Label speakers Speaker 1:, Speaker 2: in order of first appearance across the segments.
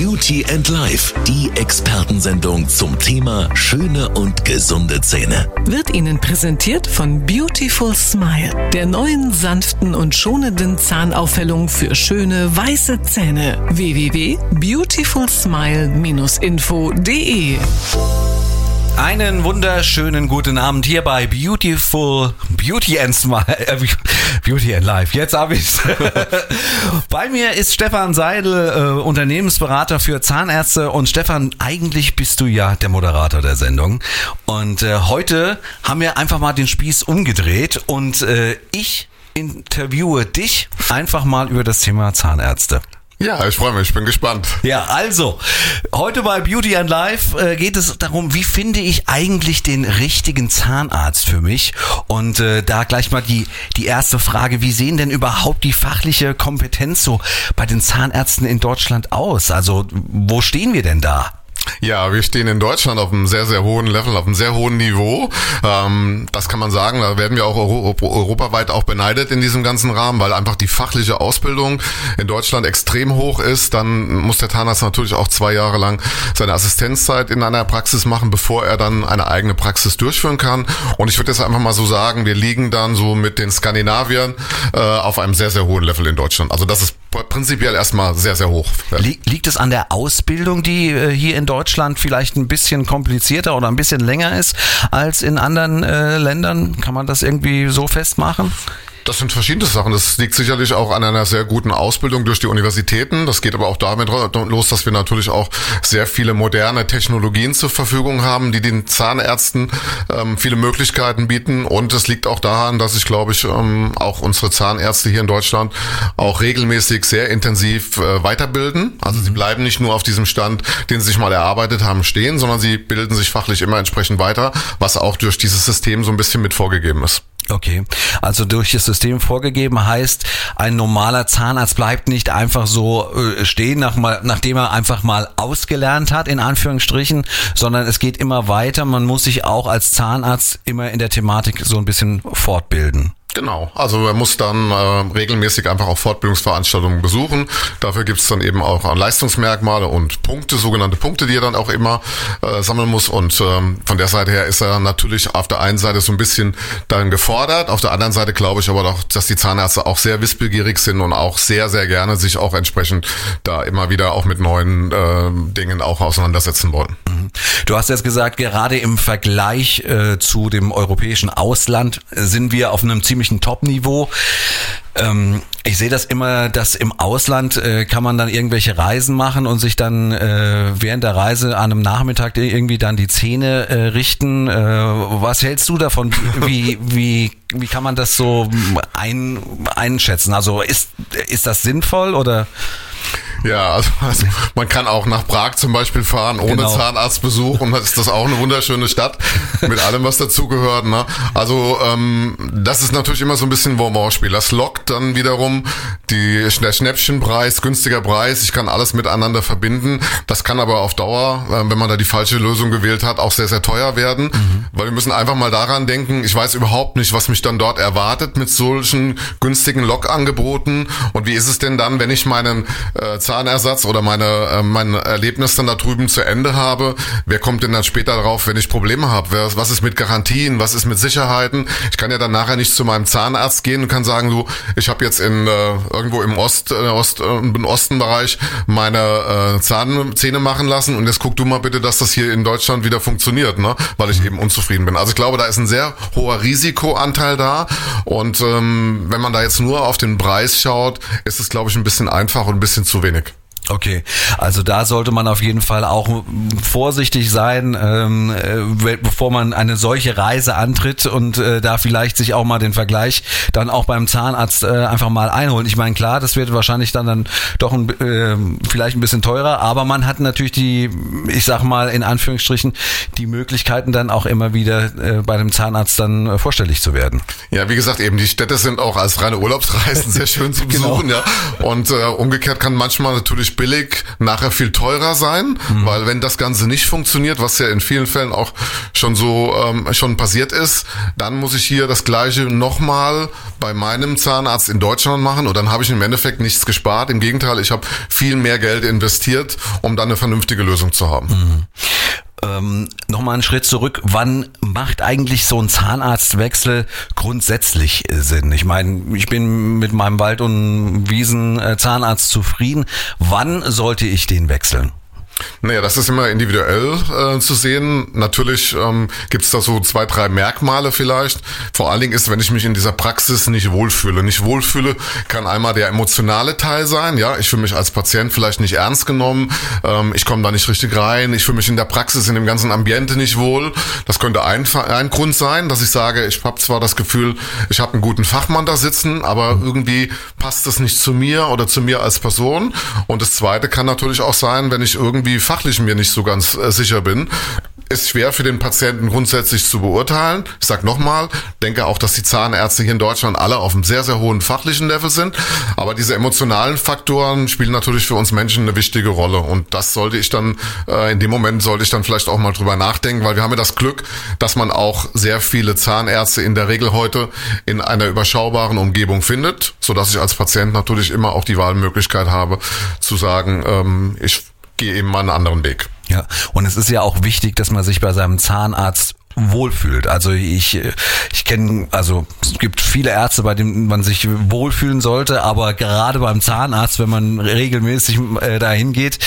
Speaker 1: Beauty and Life, die Expertensendung zum Thema schöne und gesunde Zähne.
Speaker 2: Wird Ihnen präsentiert von Beautiful Smile, der neuen sanften und schonenden Zahnaufhellung für schöne weiße Zähne. www.beautifulsmile-info.de
Speaker 3: Einen wunderschönen guten Abend hier bei Beautiful Beauty and Smile, äh, Beauty and Life. Jetzt habe ich's. bei mir ist Stefan Seidel, äh, Unternehmensberater für Zahnärzte und Stefan, eigentlich bist du ja der Moderator der Sendung und äh, heute haben wir einfach mal den Spieß umgedreht und äh, ich interviewe dich einfach mal über das Thema Zahnärzte.
Speaker 4: Ja, ich freue mich, ich bin gespannt.
Speaker 3: Ja, also, heute bei Beauty and Life äh, geht es darum, wie finde ich eigentlich den richtigen Zahnarzt für mich? Und äh, da gleich mal die, die erste Frage, wie sehen denn überhaupt die fachliche Kompetenz so bei den Zahnärzten in Deutschland aus? Also, wo stehen wir denn da?
Speaker 4: Ja, wir stehen in Deutschland auf einem sehr, sehr hohen Level, auf einem sehr hohen Niveau. Ähm, das kann man sagen, da werden wir auch euro europaweit auch beneidet in diesem ganzen Rahmen, weil einfach die fachliche Ausbildung in Deutschland extrem hoch ist. Dann muss der Zahnarzt natürlich auch zwei Jahre lang seine Assistenzzeit in einer Praxis machen, bevor er dann eine eigene Praxis durchführen kann. Und ich würde jetzt einfach mal so sagen, wir liegen dann so mit den Skandinaviern äh, auf einem sehr, sehr hohen Level in Deutschland. Also das ist prinzipiell erstmal sehr, sehr hoch.
Speaker 3: Liegt es an der Ausbildung, die äh, hier in Deutschland vielleicht ein bisschen komplizierter oder ein bisschen länger ist als in anderen äh, Ländern? Kann man das irgendwie so festmachen?
Speaker 4: Das sind verschiedene Sachen. Das liegt sicherlich auch an einer sehr guten Ausbildung durch die Universitäten. Das geht aber auch damit los, dass wir natürlich auch sehr viele moderne Technologien zur Verfügung haben, die den Zahnärzten ähm, viele Möglichkeiten bieten. Und es liegt auch daran, dass ich glaube ich ähm, auch unsere Zahnärzte hier in Deutschland auch regelmäßig sehr intensiv äh, weiterbilden. Also sie bleiben nicht nur auf diesem Stand, den sie sich mal erarbeitet haben, stehen, sondern sie bilden sich fachlich immer entsprechend weiter, was auch durch dieses System so ein bisschen mit vorgegeben ist.
Speaker 3: Okay, also durch das System vorgegeben heißt, ein normaler Zahnarzt bleibt nicht einfach so äh, stehen, nach mal, nachdem er einfach mal ausgelernt hat, in Anführungsstrichen, sondern es geht immer weiter. Man muss sich auch als Zahnarzt immer in der Thematik so ein bisschen fortbilden.
Speaker 4: Genau, also er muss dann äh, regelmäßig einfach auch Fortbildungsveranstaltungen besuchen. Dafür gibt's dann eben auch Leistungsmerkmale und Punkte, sogenannte Punkte, die er dann auch immer äh, sammeln muss. Und ähm, von der Seite her ist er natürlich auf der einen Seite so ein bisschen dann gefordert. Auf der anderen Seite glaube ich aber doch, dass die Zahnärzte auch sehr wissbegierig sind und auch sehr, sehr gerne sich auch entsprechend da immer wieder auch mit neuen äh, Dingen auch auseinandersetzen wollen.
Speaker 3: Mhm. Du hast jetzt gesagt, gerade im Vergleich äh, zu dem europäischen Ausland sind wir auf einem ziemlich ziemlichen Top-Niveau. Ähm, ich sehe das immer, dass im Ausland äh, kann man dann irgendwelche Reisen machen und sich dann äh, während der Reise an einem Nachmittag irgendwie dann die Zähne äh, richten. Äh, was hältst du davon? Wie, wie, wie kann man das so ein, einschätzen? Also ist, ist das sinnvoll oder?
Speaker 4: Ja, also, also, man kann auch nach Prag zum Beispiel fahren ohne genau. Zahnarztbesuch und das ist das auch eine wunderschöne Stadt mit allem, was dazugehört. Ne? Also ähm, das ist natürlich immer so ein bisschen Bonbon-Spiel. Das lockt dann wiederum die, der Schnäppchenpreis, günstiger Preis. Ich kann alles miteinander verbinden. Das kann aber auf Dauer, äh, wenn man da die falsche Lösung gewählt hat, auch sehr, sehr teuer werden. Mhm. Weil wir müssen einfach mal daran denken, ich weiß überhaupt nicht, was mich dann dort erwartet mit solchen günstigen Log-Angeboten. Und wie ist es denn dann, wenn ich meinen äh, Zahnersatz oder meine, äh, mein Erlebnis dann da drüben zu Ende habe, wer kommt denn dann später darauf, wenn ich Probleme habe? Was ist mit Garantien? Was ist mit Sicherheiten? Ich kann ja dann nachher nicht zu meinem Zahnarzt gehen und kann sagen, du, ich habe jetzt in äh, irgendwo im Ost, äh, Ost, äh, im Ostenbereich meine äh, Zahnzähne machen lassen und jetzt guck du mal bitte, dass das hier in Deutschland wieder funktioniert, ne? Weil ich eben unzufrieden bin. Also ich glaube, da ist ein sehr hoher Risikoanteil da und ähm, wenn man da jetzt nur auf den Preis schaut, ist es glaube ich ein bisschen einfach und ein bisschen zu wenig.
Speaker 3: Okay, also da sollte man auf jeden Fall auch vorsichtig sein, ähm, äh, bevor man eine solche Reise antritt und äh, da vielleicht sich auch mal den Vergleich dann auch beim Zahnarzt äh, einfach mal einholen. Ich meine, klar, das wird wahrscheinlich dann, dann doch ein, äh, vielleicht ein bisschen teurer, aber man hat natürlich die, ich sag mal in Anführungsstrichen, die Möglichkeiten dann auch immer wieder äh, bei dem Zahnarzt dann äh, vorstellig zu werden.
Speaker 4: Ja, wie gesagt, eben die Städte sind auch als reine Urlaubsreisen sehr schön zu genau. besuchen, genau. ja. Und äh, umgekehrt kann manchmal natürlich billig nachher viel teurer sein, mhm. weil wenn das Ganze nicht funktioniert, was ja in vielen Fällen auch schon so ähm, schon passiert ist, dann muss ich hier das gleiche nochmal bei meinem Zahnarzt in Deutschland machen und dann habe ich im Endeffekt nichts gespart. Im Gegenteil, ich habe viel mehr Geld investiert, um dann eine vernünftige Lösung zu haben. Mhm.
Speaker 3: Ähm, Nochmal einen Schritt zurück. Wann macht eigentlich so ein Zahnarztwechsel grundsätzlich Sinn? Ich meine, ich bin mit meinem Wald- und Wiesen-Zahnarzt zufrieden. Wann sollte ich den wechseln?
Speaker 4: Naja, das ist immer individuell äh, zu sehen. Natürlich ähm, gibt es da so zwei, drei Merkmale vielleicht. Vor allen Dingen ist, wenn ich mich in dieser Praxis nicht wohlfühle. Nicht wohlfühle kann einmal der emotionale Teil sein. Ja, ich fühle mich als Patient vielleicht nicht ernst genommen. Ähm, ich komme da nicht richtig rein. Ich fühle mich in der Praxis, in dem ganzen Ambiente nicht wohl. Das könnte ein, ein Grund sein, dass ich sage, ich habe zwar das Gefühl, ich habe einen guten Fachmann da sitzen, aber irgendwie passt es nicht zu mir oder zu mir als Person. Und das Zweite kann natürlich auch sein, wenn ich irgendwie irgendwie fachlich mir nicht so ganz äh, sicher bin, ist schwer für den Patienten grundsätzlich zu beurteilen. Ich sage nochmal, denke auch, dass die Zahnärzte hier in Deutschland alle auf einem sehr, sehr hohen fachlichen Level sind. Aber diese emotionalen Faktoren spielen natürlich für uns Menschen eine wichtige Rolle. Und das sollte ich dann, äh, in dem Moment sollte ich dann vielleicht auch mal drüber nachdenken, weil wir haben ja das Glück, dass man auch sehr viele Zahnärzte in der Regel heute in einer überschaubaren Umgebung findet, so dass ich als Patient natürlich immer auch die Wahlmöglichkeit habe, zu sagen, ähm, ich gehe eben mal einen anderen Weg.
Speaker 3: Ja, und es ist ja auch wichtig, dass man sich bei seinem Zahnarzt wohlfühlt. Also ich, ich kenne, also es gibt viele Ärzte, bei denen man sich wohlfühlen sollte, aber gerade beim Zahnarzt, wenn man regelmäßig äh, dahin geht,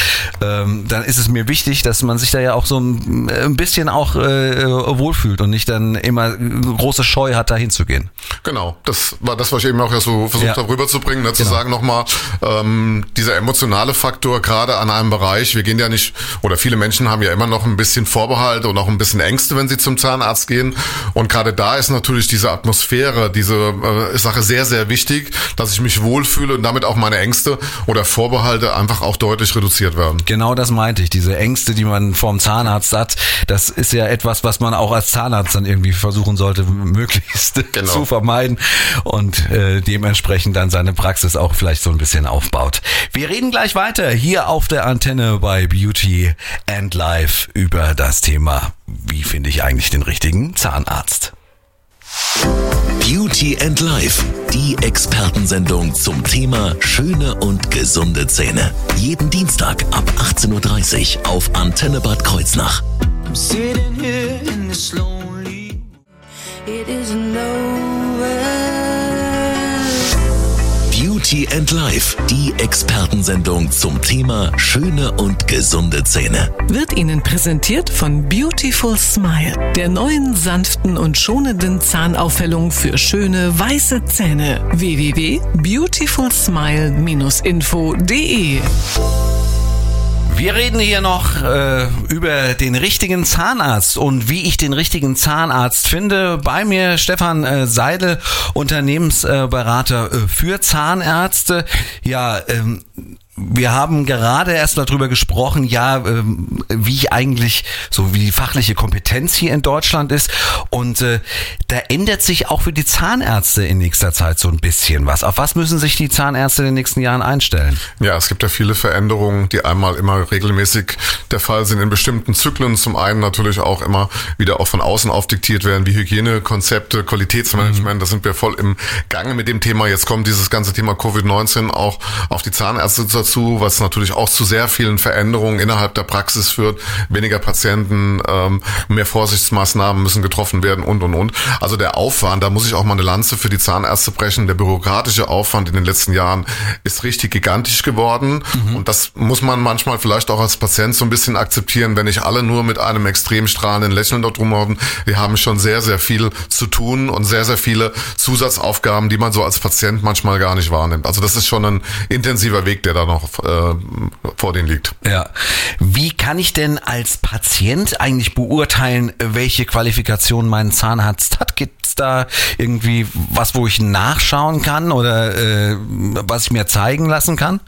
Speaker 3: ähm, dann ist es mir wichtig, dass man sich da ja auch so ein, ein bisschen auch äh, wohlfühlt und nicht dann immer große Scheu hat, dahin zu gehen.
Speaker 4: Genau, das war das, was ich eben auch ja so versucht ja. habe rüberzubringen, ne, zu genau. sagen nochmal, ähm, dieser emotionale Faktor gerade an einem Bereich, wir gehen ja nicht, oder viele Menschen haben ja immer noch ein bisschen Vorbehalte und auch ein bisschen Ängste, wenn sie zum Zahnarzt gehen. Und gerade da ist natürlich diese Atmosphäre, diese äh, Sache sehr, sehr wichtig, dass ich mich wohlfühle und damit auch meine Ängste oder Vorbehalte einfach auch deutlich reduziert werden.
Speaker 3: Genau das meinte ich. Diese Ängste, die man vorm Zahnarzt hat, das ist ja etwas, was man auch als Zahnarzt dann irgendwie versuchen sollte, möglichst genau. zu vermeiden und äh, dementsprechend dann seine Praxis auch vielleicht so ein bisschen aufbaut. Wir reden gleich weiter hier auf der Antenne bei Beauty and Life über das Thema wie finde ich eigentlich den richtigen Zahnarzt?
Speaker 1: Beauty and Life, die Expertensendung zum Thema schöne und gesunde Zähne. Jeden Dienstag ab 18.30 Uhr auf Antenne Bad Kreuznach. I'm sitting here in this lonely. It isn't over. Beauty and Life, die Expertensendung zum Thema schöne und gesunde Zähne.
Speaker 2: Wird Ihnen präsentiert von Beautiful Smile, der neuen sanften und schonenden Zahnaufhellung für schöne weiße Zähne. www.beautifulsmile-info.de
Speaker 3: wir reden hier noch äh, über den richtigen Zahnarzt und wie ich den richtigen Zahnarzt finde. Bei mir Stefan äh, Seidel, Unternehmensberater äh, für Zahnärzte. Ja, ähm, wir haben gerade erst mal drüber gesprochen, ja, ähm, wie eigentlich so wie die fachliche Kompetenz hier in Deutschland ist. Und äh, da ändert sich auch für die Zahnärzte in nächster Zeit so ein bisschen was. Auf was müssen sich die Zahnärzte in den nächsten Jahren einstellen?
Speaker 4: Ja, es gibt ja viele Veränderungen, die einmal immer regelmäßig der Fall sind in bestimmten Zyklen. Zum einen natürlich auch immer wieder auch von außen aufdiktiert werden, wie Hygienekonzepte, Qualitätsmanagement. Mhm. Da sind wir voll im Gange mit dem Thema. Jetzt kommt dieses ganze Thema Covid-19 auch auf die Zahnärzte zu dazu, was natürlich auch zu sehr vielen Veränderungen innerhalb der Praxis führt. Weniger Patienten, ähm, mehr Vorsichtsmaßnahmen müssen getroffen werden und, und, und. Also der Aufwand, da muss ich auch mal eine Lanze für die Zahnärzte brechen. Der bürokratische Aufwand in den letzten Jahren ist richtig gigantisch geworden. Mhm. Und das muss man manchmal vielleicht auch als Patient so ein bisschen akzeptieren, wenn nicht alle nur mit einem extrem strahlenden Lächeln dort rumhauen. Wir haben schon sehr, sehr viel zu tun und sehr, sehr viele Zusatzaufgaben, die man so als Patient manchmal gar nicht wahrnimmt. Also das ist schon ein intensiver Weg, der da noch noch äh, vor denen liegt.
Speaker 3: Ja. Wie kann ich denn als Patient eigentlich beurteilen, welche Qualifikation mein Zahnarzt hat? Gibt es da irgendwie was, wo ich nachschauen kann oder äh, was ich mir zeigen lassen kann?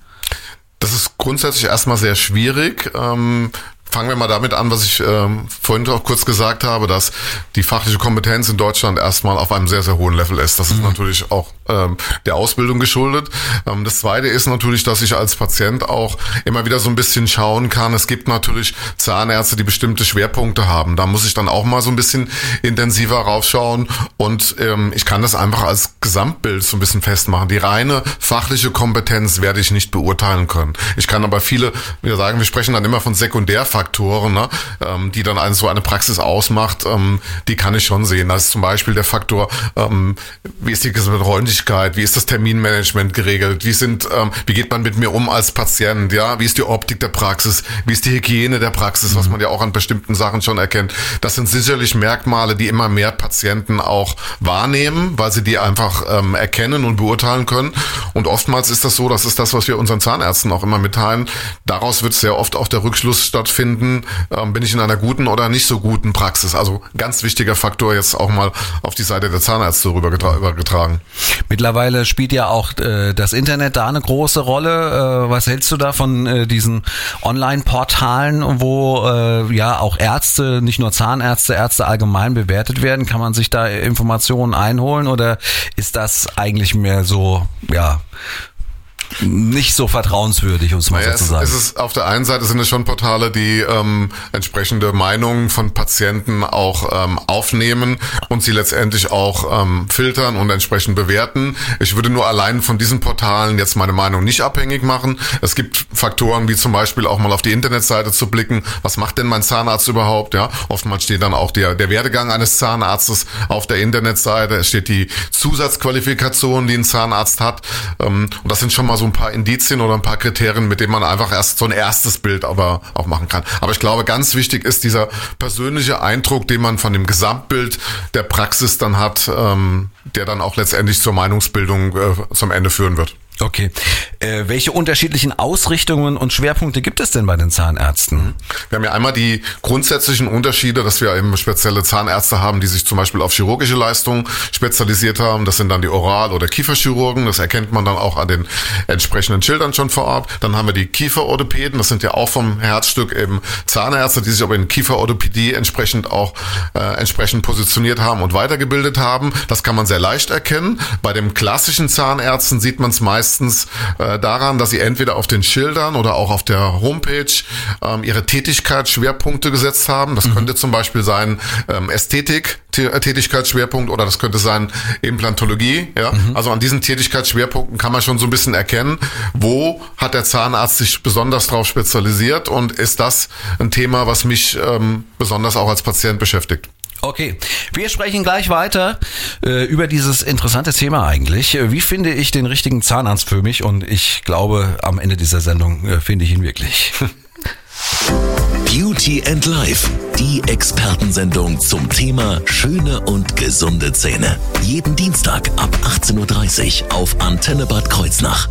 Speaker 4: Das ist grundsätzlich erstmal sehr schwierig. Ähm, fangen wir mal damit an, was ich ähm, vorhin auch kurz gesagt habe, dass die fachliche Kompetenz in Deutschland erstmal auf einem sehr, sehr hohen Level ist. Das ist mhm. natürlich auch ähm, der Ausbildung geschuldet. Ähm, das Zweite ist natürlich, dass ich als Patient auch immer wieder so ein bisschen schauen kann. Es gibt natürlich Zahnärzte, die bestimmte Schwerpunkte haben. Da muss ich dann auch mal so ein bisschen intensiver raufschauen und ähm, ich kann das einfach als Gesamtbild so ein bisschen festmachen. Die reine fachliche Kompetenz werde ich nicht beurteilen können. Ich kann aber viele, wir sagen, wir sprechen dann immer von Sekundärfaktoren, ne, ähm, die dann eine, so eine Praxis ausmacht, ähm, die kann ich schon sehen. Das ist zum Beispiel der Faktor, ähm, wie ist die Räumlichkeit, wie ist das Terminmanagement geregelt, wie sind, ähm, wie geht man mit mir um als Patient, ja, wie ist die Optik der Praxis, wie ist die Hygiene der Praxis, was man ja auch an bestimmten Sachen schon erkennt. Das sind sicherlich Merkmale, die immer mehr Patienten auch wahrnehmen, weil sie die einfach ähm, erkennen und beurteilen können. Und oftmals ist das so, das ist das, was wir unseren Zahnärzten auch immer mitteilen. Daraus wird sehr oft auch der Rückschluss stattfinden, ähm, bin ich in einer guten oder nicht so guten Praxis. Also ganz wichtiger Faktor jetzt auch mal auf die Seite der Zahnärzte rübergetragen.
Speaker 3: Mittlerweile spielt ja auch äh, das Internet da eine große Rolle. Äh, was hältst du da von äh, diesen Online-Portalen, wo äh, ja auch Ärzte, nicht nur Zahnärzte, Ärzte allgemein bewertet werden? Kann man sich da Informationen einholen oder ist das eigentlich mehr so, ja, nicht so vertrauenswürdig, um es mal naja, so zu sagen.
Speaker 4: Es, ist, auf der einen Seite sind es schon Portale, die ähm, entsprechende Meinungen von Patienten auch ähm, aufnehmen und sie letztendlich auch ähm, filtern und entsprechend bewerten. Ich würde nur allein von diesen Portalen jetzt meine Meinung nicht abhängig machen. Es gibt Faktoren wie zum Beispiel auch mal auf die Internetseite zu blicken. Was macht denn mein Zahnarzt überhaupt? Ja, oftmals steht dann auch der, der Werdegang eines Zahnarztes auf der Internetseite. Es steht die Zusatzqualifikation, die ein Zahnarzt hat. Ähm, und das sind schon mal so ein paar Indizien oder ein paar Kriterien, mit denen man einfach erst so ein erstes Bild aber auch machen kann. Aber ich glaube, ganz wichtig ist dieser persönliche Eindruck, den man von dem Gesamtbild der Praxis dann hat, ähm, der dann auch letztendlich zur Meinungsbildung äh, zum Ende führen wird.
Speaker 3: Okay. Äh, welche unterschiedlichen Ausrichtungen und Schwerpunkte gibt es denn bei den Zahnärzten?
Speaker 4: Wir haben ja einmal die grundsätzlichen Unterschiede, dass wir eben spezielle Zahnärzte haben, die sich zum Beispiel auf chirurgische Leistungen spezialisiert haben. Das sind dann die Oral- oder Kieferchirurgen. Das erkennt man dann auch an den entsprechenden Schildern schon vor Ort. Dann haben wir die Kieferorthopäden. Das sind ja auch vom Herzstück eben Zahnärzte, die sich aber in Kieferorthopädie entsprechend auch äh, entsprechend positioniert haben und weitergebildet haben. Das kann man sehr leicht erkennen. Bei den klassischen Zahnärzten sieht man es meist meistens äh, daran, dass sie entweder auf den Schildern oder auch auf der Homepage ähm, ihre Tätigkeitsschwerpunkte gesetzt haben. Das mhm. könnte zum Beispiel sein ähm, Ästhetik, äh, Tätigkeitsschwerpunkt oder das könnte sein Implantologie. Ja? Mhm. Also an diesen Tätigkeitsschwerpunkten kann man schon so ein bisschen erkennen, wo hat der Zahnarzt sich besonders drauf spezialisiert und ist das ein Thema, was mich ähm, besonders auch als Patient beschäftigt.
Speaker 3: Okay, wir sprechen gleich weiter äh, über dieses interessante Thema eigentlich. Wie finde ich den richtigen Zahnarzt für mich? Und ich glaube, am Ende dieser Sendung äh, finde ich ihn wirklich.
Speaker 1: Beauty and Life, die Expertensendung zum Thema schöne und gesunde Zähne. Jeden Dienstag ab 18.30 Uhr auf Antenne Bad Kreuznach.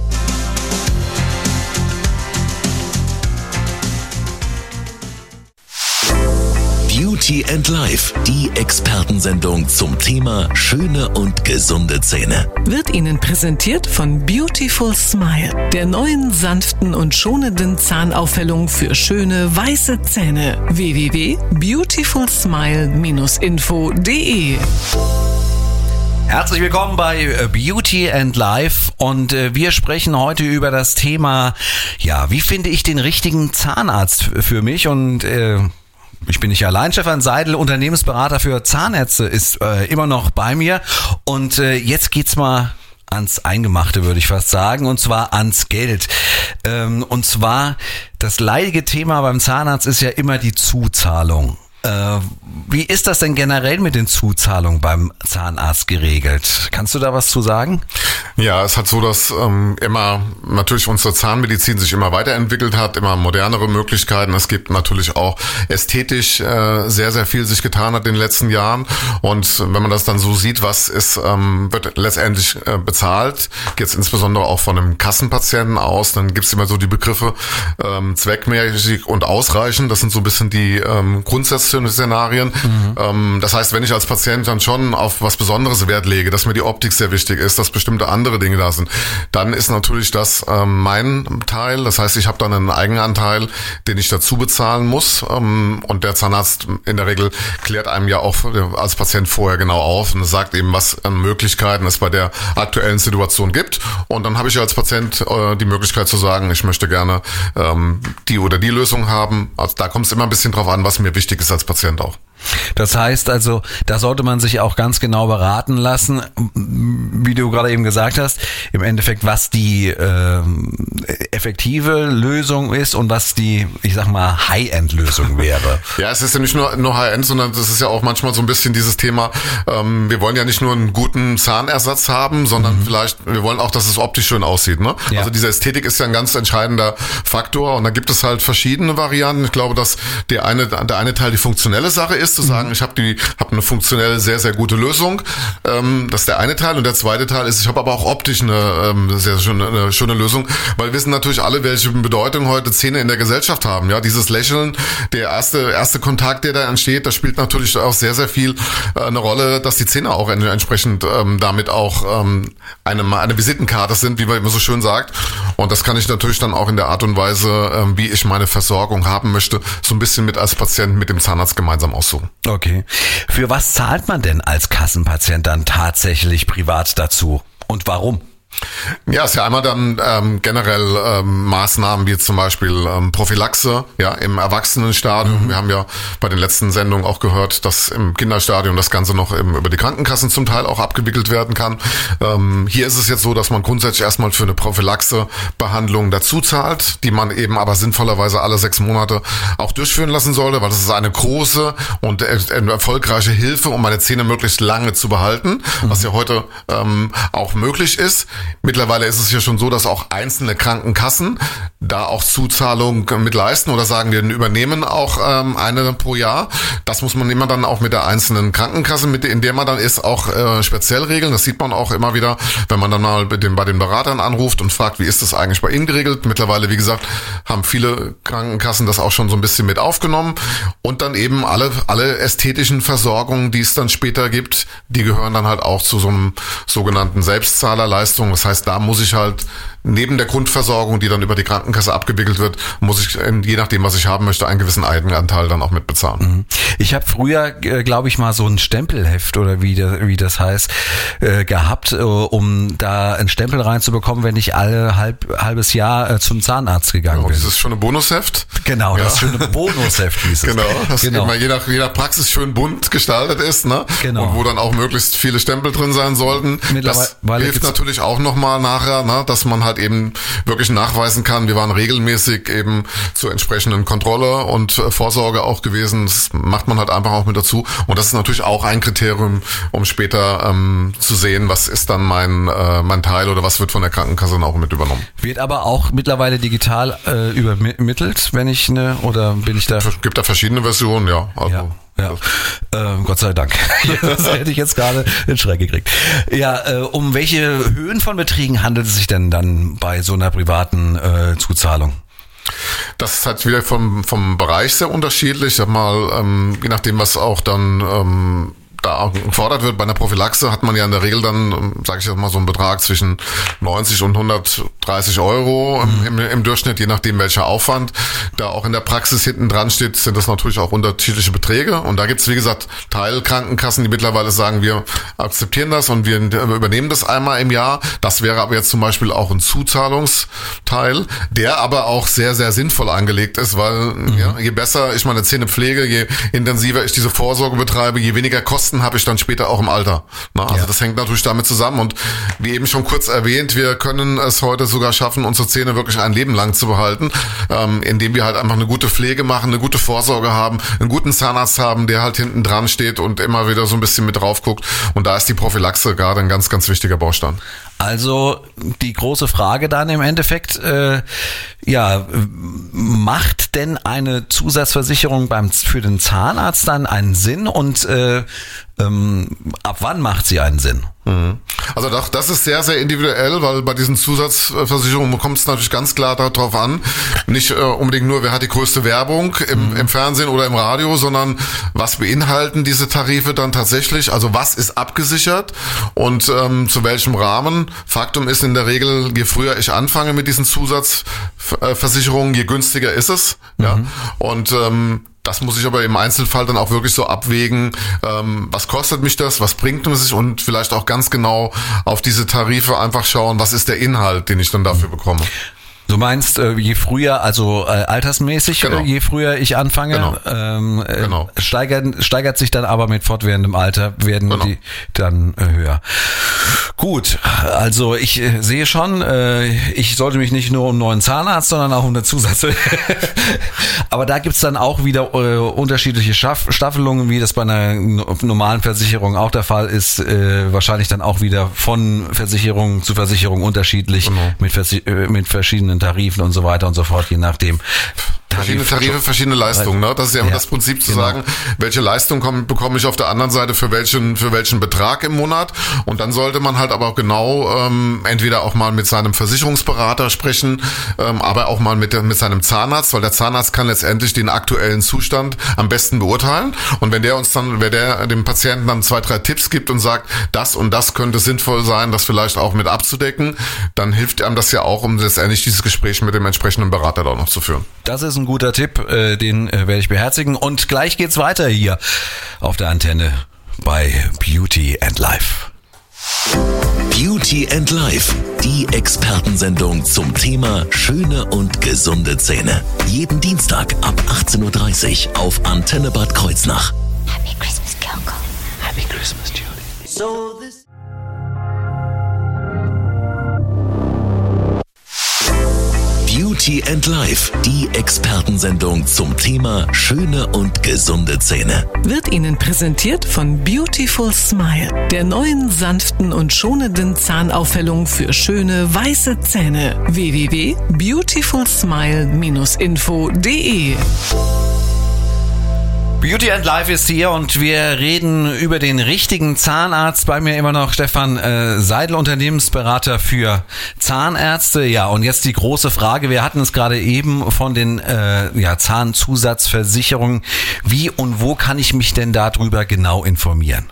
Speaker 1: Beauty and Life, die Expertensendung zum Thema schöne und gesunde Zähne.
Speaker 2: Wird Ihnen präsentiert von Beautiful Smile, der neuen sanften und schonenden Zahnaufhellung für schöne weiße Zähne. www.beautifulsmile-info.de
Speaker 3: Herzlich willkommen bei äh, Beauty and Life und äh, wir sprechen heute über das Thema, ja, wie finde ich den richtigen Zahnarzt für mich und äh, ich bin nicht allein. Stefan Seidel, Unternehmensberater für Zahnärzte, ist äh, immer noch bei mir. Und äh, jetzt geht's mal ans Eingemachte, würde ich fast sagen, und zwar ans Geld. Ähm, und zwar das leidige Thema beim Zahnarzt ist ja immer die Zuzahlung. Äh, wie ist das denn generell mit den Zuzahlungen beim Zahnarzt geregelt? Kannst du da was zu sagen?
Speaker 4: Ja, es hat so, dass ähm, immer natürlich unsere Zahnmedizin sich immer weiterentwickelt hat, immer modernere Möglichkeiten. Es gibt natürlich auch ästhetisch äh, sehr, sehr viel sich getan hat in den letzten Jahren. Und wenn man das dann so sieht, was ist, ähm, wird letztendlich äh, bezahlt, jetzt insbesondere auch von einem Kassenpatienten aus, dann gibt es immer so die Begriffe ähm, zweckmäßig und ausreichend. Das sind so ein bisschen die ähm, Grundsätze Szenarien. Mhm. Ähm, das heißt, wenn ich als Patient dann schon auf was Besonderes Wert lege, dass mir die Optik sehr wichtig ist, dass bestimmte andere Dinge da sind, dann ist natürlich das ähm, mein Teil. Das heißt, ich habe dann einen Eigenanteil, den ich dazu bezahlen muss. Ähm, und der Zahnarzt in der Regel klärt einem ja auch als Patient vorher genau auf und sagt eben, was an Möglichkeiten es bei der aktuellen Situation gibt. Und dann habe ich als Patient äh, die Möglichkeit zu sagen, ich möchte gerne ähm, die oder die Lösung haben. Also da kommt es immer ein bisschen drauf an, was mir wichtig ist als Patient auch.
Speaker 3: Das heißt also, da sollte man sich auch ganz genau beraten lassen, wie du gerade eben gesagt hast, im Endeffekt, was die äh, effektive Lösung ist und was die, ich sag mal, High-End-Lösung wäre.
Speaker 4: Ja, es ist ja nicht nur, nur High-End, sondern das ist ja auch manchmal so ein bisschen dieses Thema, ähm, wir wollen ja nicht nur einen guten Zahnersatz haben, sondern mhm. vielleicht, wir wollen auch, dass es optisch schön aussieht. Ne? Ja. Also diese Ästhetik ist ja ein ganz entscheidender Faktor und da gibt es halt verschiedene Varianten. Ich glaube, dass der eine, der eine Teil die funktionelle Sache ist, zu sagen, ich habe die habe eine funktionelle sehr sehr gute Lösung. Ähm, das ist der eine Teil und der zweite Teil ist, ich habe aber auch optisch eine ähm, sehr schöne, eine schöne Lösung, weil wir wissen natürlich alle, welche Bedeutung heute Zähne in der Gesellschaft haben. Ja, dieses Lächeln, der erste erste Kontakt, der da entsteht, das spielt natürlich auch sehr sehr viel äh, eine Rolle, dass die Zähne auch entsprechend ähm, damit auch ähm, eine eine Visitenkarte sind, wie man immer so schön sagt. Und das kann ich natürlich dann auch in der Art und Weise, ähm, wie ich meine Versorgung haben möchte, so ein bisschen mit als Patient mit dem Zahnarzt gemeinsam aussuchen.
Speaker 3: Okay. Für was zahlt man denn als Kassenpatient dann tatsächlich privat dazu? Und warum?
Speaker 4: Ja, ist ja einmal dann ähm, generell ähm, Maßnahmen wie zum Beispiel ähm, Prophylaxe, ja, im Erwachsenenstadium. Mhm. Wir haben ja bei den letzten Sendungen auch gehört, dass im Kinderstadium das Ganze noch eben über die Krankenkassen zum Teil auch abgewickelt werden kann. Ähm, hier ist es jetzt so, dass man grundsätzlich erstmal für eine Prophylaxe-Behandlung dazu zahlt, die man eben aber sinnvollerweise alle sechs Monate auch durchführen lassen sollte, weil das ist eine große und erfolgreiche Hilfe, um meine Zähne möglichst lange zu behalten, mhm. was ja heute ähm, auch möglich ist. Mittlerweile ist es ja schon so, dass auch einzelne Krankenkassen da auch Zuzahlungen mit leisten oder sagen, wir übernehmen auch ähm, eine pro Jahr. Das muss man immer dann auch mit der einzelnen Krankenkasse, mit in der man dann ist, auch äh, speziell regeln. Das sieht man auch immer wieder, wenn man dann mal bei den, bei den Beratern anruft und fragt, wie ist das eigentlich bei Ihnen geregelt. Mittlerweile, wie gesagt, haben viele Krankenkassen das auch schon so ein bisschen mit aufgenommen und dann eben alle, alle ästhetischen Versorgungen, die es dann später gibt, die gehören dann halt auch zu so einem sogenannten Selbstzahlerleistung. Das heißt, da muss ich halt neben der Grundversorgung, die dann über die Krankenkasse abgewickelt wird, muss ich, je nachdem, was ich haben möchte, einen gewissen Eigenanteil dann auch mitbezahlen. Mhm.
Speaker 3: Ich habe früher, äh, glaube ich, mal so ein Stempelheft oder wie, das, wie das heißt, äh, gehabt, äh, um da einen Stempel reinzubekommen, wenn ich alle halb, halbes Jahr zum Zahnarzt gegangen genau, bin.
Speaker 4: Dieses schöne Bonusheft?
Speaker 3: Genau, ja. das schöne Bonusheft hieß
Speaker 4: es. Genau, das genau. immer je nach, je nach Praxis schön bunt gestaltet ist, ne? Genau. Und wo dann auch möglichst viele Stempel drin sein sollten. Das hilft natürlich auch nochmal nachher, ne? dass man halt halt eben wirklich nachweisen kann, wir waren regelmäßig eben zur entsprechenden Kontrolle und äh, Vorsorge auch gewesen. Das macht man halt einfach auch mit dazu. Und das ist natürlich auch ein Kriterium, um später ähm, zu sehen, was ist dann mein, äh, mein Teil oder was wird von der Krankenkasse dann auch mit übernommen.
Speaker 3: Wird aber auch mittlerweile digital äh, übermittelt, wenn ich eine, oder bin ich da? Es
Speaker 4: gibt da verschiedene Versionen, ja. Also.
Speaker 3: ja. Ja, äh, Gott sei Dank. das hätte ich jetzt gerade in Schreck gekriegt. Ja, äh, um welche Höhen von Beträgen handelt es sich denn dann bei so einer privaten äh, Zuzahlung?
Speaker 4: Das ist halt wieder vom, vom Bereich sehr unterschiedlich. Sag mal, ähm, je nachdem, was auch dann ähm, da gefordert wird. Bei einer Prophylaxe hat man ja in der Regel dann, sage ich jetzt mal, so einen Betrag zwischen 90 und 130 Euro mhm. im, im, Durchschnitt, je nachdem welcher Aufwand. Da auch in der Praxis hinten dran steht, sind das natürlich auch unterschiedliche Beträge. Und da gibt's wie gesagt, Teilkrankenkassen, die mittlerweile sagen, wir akzeptieren das und wir übernehmen das einmal im Jahr. Das wäre aber jetzt zum Beispiel auch ein Zuzahlungsteil, der aber auch sehr, sehr sinnvoll angelegt ist, weil mhm. ja, je besser ich meine Zähne pflege, je intensiver ich diese Vorsorge betreibe, je weniger Kosten Kosten habe ich dann später auch im Alter. Na, also ja. das hängt natürlich damit zusammen. Und wie eben schon kurz erwähnt, wir können es heute sogar schaffen, unsere Zähne wirklich ein Leben lang zu behalten, ähm, indem wir halt einfach eine gute Pflege machen, eine gute Vorsorge haben, einen guten Zahnarzt haben, der halt hinten dran steht und immer wieder so ein bisschen mit drauf guckt. Und da ist die Prophylaxe gerade ein ganz, ganz wichtiger Baustein.
Speaker 3: Also die große Frage dann im Endeffekt, äh, ja, macht denn eine Zusatzversicherung beim für den Zahnarzt dann einen Sinn? Und äh, Ähm, ab wann macht sie einen Sinn?
Speaker 4: Mhm. Also doch, das ist sehr, sehr individuell, weil bei diesen Zusatzversicherungen kommt es natürlich ganz klar darauf an, nicht äh, unbedingt nur, wer hat die größte Werbung im, mhm. im Fernsehen oder im Radio, sondern was beinhalten diese Tarife dann tatsächlich, also was ist abgesichert und ähm, zu welchem Rahmen. Faktum ist in der Regel, je früher ich anfange mit diesen Zusatzversicherungen, je günstiger ist es. Mhm. Ja. Und ähm, das muss ich aber im Einzelfall dann auch wirklich so abwägen, ähm, was kostet mich das, was bringt es sich? Und vielleicht auch ganz genau auf diese Tarife einfach schauen, was ist der Inhalt, den ich dann dafür bekomme.
Speaker 3: Du meinst, äh, je früher, also äh, altersmäßig, äh, genau. je früher ich anfange, genau. Ähm, äh, genau. steigert, steigert sich dann aber mit fortwährendem Alter, werden genau. die dann äh, höher. Gut, also ich äh, sehe schon, äh, ich sollte mich nicht nur um einen neuen Zahnarzt, sondern auch um eine Zusatz. aber da gibt's dann auch wieder äh, unterschiedliche Staffelungen, wie das bei einer normalen Versicherung auch der Fall ist. Äh, wahrscheinlich dann auch wieder von Versicherung zu Versicherung unterschiedlich genau. mit, äh, mit verschiedenen verschiedenen Tarifen und so weiter und so fort, je nachdem.
Speaker 4: Verschiedene Tarife, verschiedene Leistungen, ne? Das ist ja immer ja, das Prinzip zu genau. sagen, welche Leistung komm, bekomme ich auf der anderen Seite für welchen, für welchen Betrag im Monat. Und dann sollte man halt aber auch genau ähm, entweder auch mal mit seinem Versicherungsberater sprechen, ähm, aber auch mal mit, der, mit seinem Zahnarzt, weil der Zahnarzt kann letztendlich den aktuellen Zustand am besten beurteilen. Und wenn der uns dann, wenn der dem Patienten dann zwei, drei Tipps gibt und sagt, das und das könnte sinnvoll sein, das vielleicht auch mit abzudecken, dann hilft einem das ja auch, um letztendlich dieses Gespräch mit dem entsprechenden Berater da noch zu führen.
Speaker 3: Das ist ein guter Tipp, äh, den äh, werde ich beherzigen. Und gleich geht's weiter hier auf der Antenne bei Beauty and Life.
Speaker 1: Beauty and Life, die Expertensendung zum Thema schöne und gesunde Zähne. Jeden Dienstag ab 18.30 Uhr auf Antenne Bad Kreuznach. Happy Christmas, Kyoko. Happy Christmas, Julie. So this Beauty and Life, die Expertensendung zum Thema schöne und gesunde Zähne.
Speaker 2: Wird Ihnen präsentiert von Beautiful Smile, der neuen sanften und schonenden Zahnaufhellung für schöne weiße Zähne. www.beautifulsmile-info.de
Speaker 3: Beauty and Life ist hier und wir reden über den richtigen Zahnarzt. Bei mir immer noch Stefan äh, Seidel, Unternehmensberater für Zahnärzte. Ja, und jetzt die große Frage. Wir hatten es gerade eben von den äh, ja, Zahnzusatzversicherungen. Wie und wo kann ich mich denn darüber genau informieren?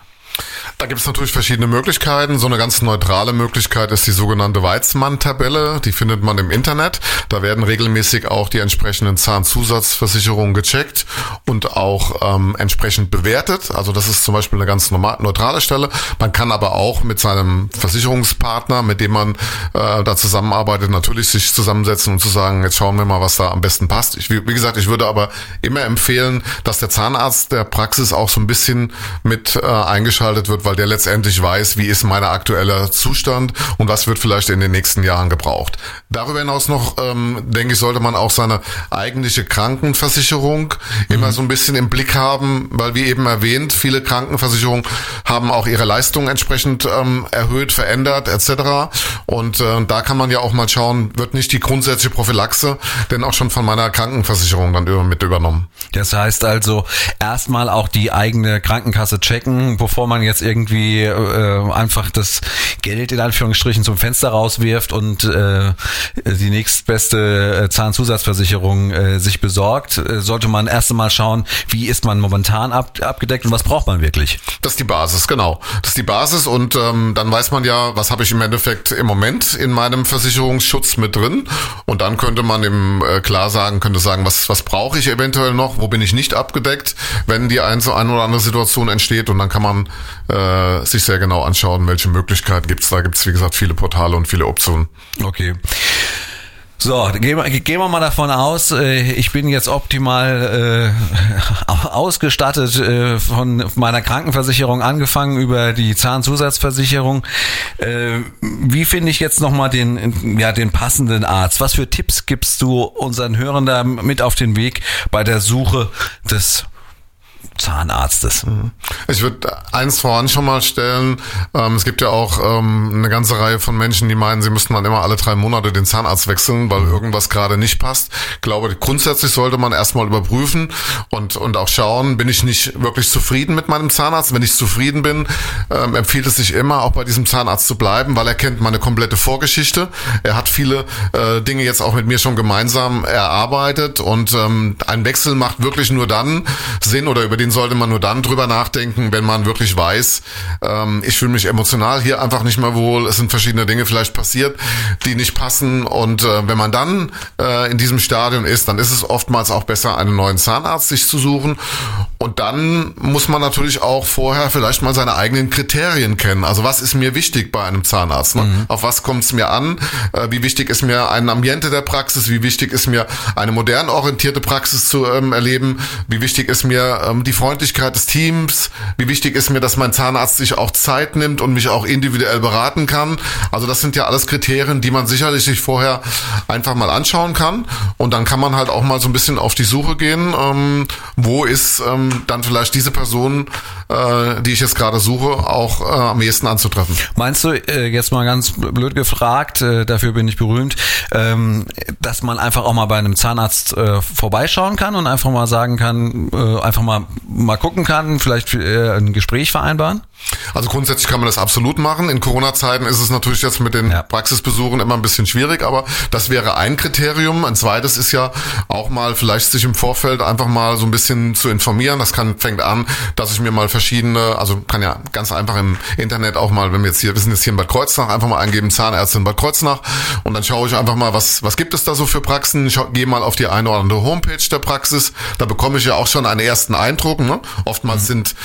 Speaker 4: Da gibt es natürlich verschiedene Möglichkeiten. So eine ganz neutrale Möglichkeit ist die sogenannte Weizmann-Tabelle. Die findet man im Internet. Da werden regelmäßig auch die entsprechenden Zahnzusatzversicherungen gecheckt und auch ähm, entsprechend bewertet. Also das ist zum Beispiel eine ganz normal, neutrale Stelle. Man kann aber auch mit seinem Versicherungspartner, mit dem man äh, da zusammenarbeitet, natürlich sich zusammensetzen und zu sagen, jetzt schauen wir mal, was da am besten passt. Ich, wie gesagt, ich würde aber immer empfehlen, dass der Zahnarzt der Praxis auch so ein bisschen mit äh, eingeschaltet wird, weil der letztendlich weiß, wie ist mein aktueller Zustand und was wird vielleicht in den nächsten Jahren gebraucht. Darüber hinaus noch, ähm, denke ich, sollte man auch seine eigentliche Krankenversicherung mhm. immer so ein bisschen im Blick haben, weil wie eben erwähnt, viele Krankenversicherungen haben auch ihre Leistungen entsprechend ähm, erhöht, verändert etc. Und äh, da kann man ja auch mal schauen, wird nicht die grundsätzliche Prophylaxe denn auch schon von meiner Krankenversicherung dann mit übernommen.
Speaker 3: Das heißt also erstmal auch die eigene Krankenkasse checken, bevor man jetzt irgendwie äh, einfach das Geld in Anführungsstrichen zum Fenster rauswirft und äh, die nächstbeste äh, Zahnzusatzversicherung äh, sich besorgt, äh, sollte man erst einmal schauen, wie ist man momentan ab, abgedeckt und was braucht man wirklich.
Speaker 4: Das ist die Basis, genau. Das ist die Basis und ähm, dann weiß man ja, was habe ich im Endeffekt im Moment in meinem Versicherungsschutz mit drin und dann könnte man eben äh, klar sagen, könnte sagen, was, was brauche ich eventuell noch, wo bin ich nicht abgedeckt, wenn die ein, so eine oder andere Situation entsteht und dann kann man äh, sich sehr genau anschauen, welche Möglichkeiten gibt es. Da gibt es, wie gesagt, viele Portale und viele Optionen.
Speaker 3: Okay. So, gehen wir, wir mal davon aus, äh, ich bin jetzt optimal äh, ausgestattet äh, von meiner Krankenversicherung angefangen über die Zahnzusatzversicherung. Äh, wie finde ich jetzt nochmal den, ja, den passenden Arzt? Was für Tipps gibst du unseren Hörern da mit auf den Weg bei der Suche des Zahnarztes? Mhm.
Speaker 4: Ich würde eins voran schon mal stellen. Ähm, es gibt ja auch ähm, eine ganze Reihe von Menschen, die meinen, sie müssten dann immer alle drei Monate den Zahnarzt wechseln, weil irgendwas gerade nicht passt. Ich glaube, grundsätzlich sollte man erstmal überprüfen und, und auch schauen, bin ich nicht wirklich zufrieden mit meinem Zahnarzt? Wenn ich zufrieden bin, ähm, empfiehlt es sich immer, auch bei diesem Zahnarzt zu bleiben, weil er kennt meine komplette Vorgeschichte. Er hat viele äh, Dinge jetzt auch mit mir schon gemeinsam erarbeitet und ein Wechsel macht wirklich nur dann Sinn oder über den sollte man nur dann drüber nachdenken, wenn man wirklich weiß, ähm, ich fühle mich emotional hier einfach nicht mehr wohl, es sind verschiedene Dinge vielleicht passiert, die nicht passen und äh, wenn man dann äh, in diesem Stadion ist, dann ist es oftmals auch besser, einen neuen Zahnarzt sich zu suchen und dann muss man natürlich auch vorher vielleicht mal seine eigenen Kriterien kennen. Also was ist mir wichtig bei einem Zahnarzt? Ne? Mhm. Auf was kommt es mir an? Äh, wie wichtig ist mir ein Ambiente der Praxis? Wie wichtig ist mir eine modern orientierte Praxis zu ähm, erleben? Wie wichtig ist mir ähm, die Freundlichkeit des Teams? Wie wichtig ist mir, dass mein Zahnarzt sich auch Zeit nimmt und mich auch individuell beraten kann? Also das sind ja alles Kriterien, die man sicherlich sich vorher einfach mal anschauen kann. Und dann kann man halt auch mal so ein bisschen auf die Suche gehen, ähm, wo ist ähm, dann vielleicht diese Person, äh, die ich jetzt gerade suche, auch äh, am ehesten anzutreffen.
Speaker 3: Meinst du, äh, jetzt mal ganz blöd gefragt, äh, dafür bin ich berühmt, ähm, dass man einfach auch mal bei einem Zahnarzt äh, vorbeischauen kann und einfach mal sagen kann, äh, einfach mal, mal gucken kann, vielleicht äh, ein Gespräch vereinbaren?
Speaker 4: Also grundsätzlich kann man das absolut machen. In Corona-Zeiten ist es natürlich jetzt mit den ja. Praxisbesuchen immer ein bisschen schwierig, aber das wäre ein Kriterium. Ein zweites ist ja auch mal vielleicht sich im Vorfeld einfach mal so ein bisschen zu informieren. Das kann, fängt an, dass ich mir mal verschiedene, also kann ja ganz einfach im Internet auch mal, wenn wir jetzt hier, wir sind jetzt hier in Bad Kreuznach, einfach mal eingeben, Zahnärztin Bad Kreuznach und dann schaue ich einfach mal, was, was gibt es da so für Praxen. Ich gehe mal auf die eine oder andere Homepage der Praxis. Da bekomme ich ja auch schon einen ersten Eindruck. Ne? Oftmals mhm. sind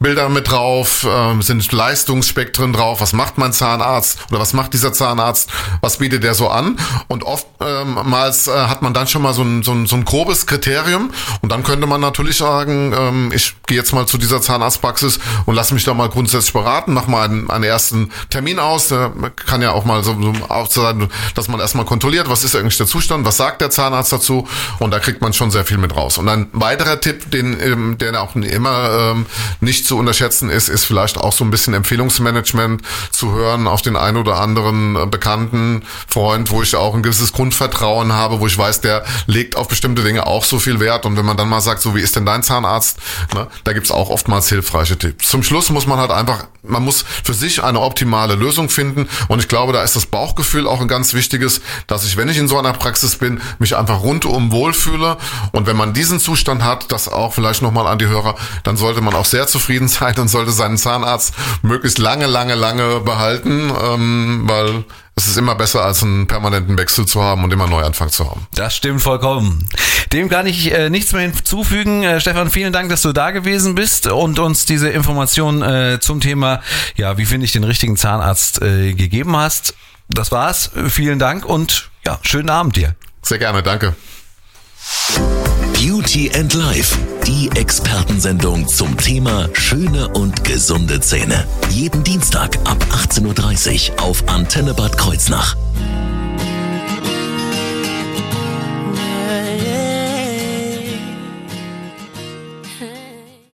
Speaker 4: Bilder mit drauf, äh, sind Leistungsspektren drauf, was macht mein Zahnarzt oder was macht dieser Zahnarzt, was bietet der so an? Und oftmals äh, hat man dann schon mal so ein, so, ein, so ein grobes Kriterium. Und dann könnte man natürlich sagen, ähm, ich gehe jetzt mal zu dieser Zahnarztpraxis und lasse mich da mal grundsätzlich beraten, mach mal einen, einen ersten Termin aus, der kann ja auch mal so, so auch sein, dass man erstmal kontrolliert, was ist eigentlich der Zustand, was sagt der Zahnarzt dazu? Und da kriegt man schon sehr viel mit raus. Und ein weiterer Tipp, den, ähm, der auch immer ähm, nicht so zu unterschätzen ist, ist vielleicht auch so ein bisschen Empfehlungsmanagement zu hören auf den einen oder anderen äh, bekannten Freund, wo ich auch ein gewisses Grundvertrauen habe, wo ich weiß, der legt auf bestimmte Dinge auch so viel Wert. Und wenn man dann mal sagt, so wie ist denn dein Zahnarzt, ne, da gibt's auch oftmals hilfreiche Tipps. Zum Schluss muss man halt einfach, man muss für sich eine optimale Lösung finden. Und ich glaube, da ist das Bauchgefühl auch ein ganz wichtiges, dass ich, wenn ich in so einer Praxis bin, mich einfach rundum wohlfühle. Und wenn man diesen Zustand hat, das auch vielleicht nochmal an die Hörer, dann sollte man auch sehr zufrieden zufrieden sein und sollte seinen Zahnarzt möglichst lange, lange, lange behalten, ähm, weil es ist immer besser, als einen permanenten Wechsel zu haben und immer Neuanfang zu haben.
Speaker 3: Das stimmt vollkommen. Dem kann ich äh, nichts mehr hinzufügen. Äh, Stefan, vielen Dank, dass du da gewesen bist und uns diese Information äh, zum Thema, ja, wie finde ich den richtigen Zahnarzt äh, gegeben hast. Das war's. Vielen Dank und ja, schönen Abend dir.
Speaker 4: Sehr gerne, danke.
Speaker 1: Beauty and Life, die Expertensendung zum Thema schöne und gesunde Zähne. Jeden Dienstag ab 18.30 Uhr auf Antenne Bad Kreuznach.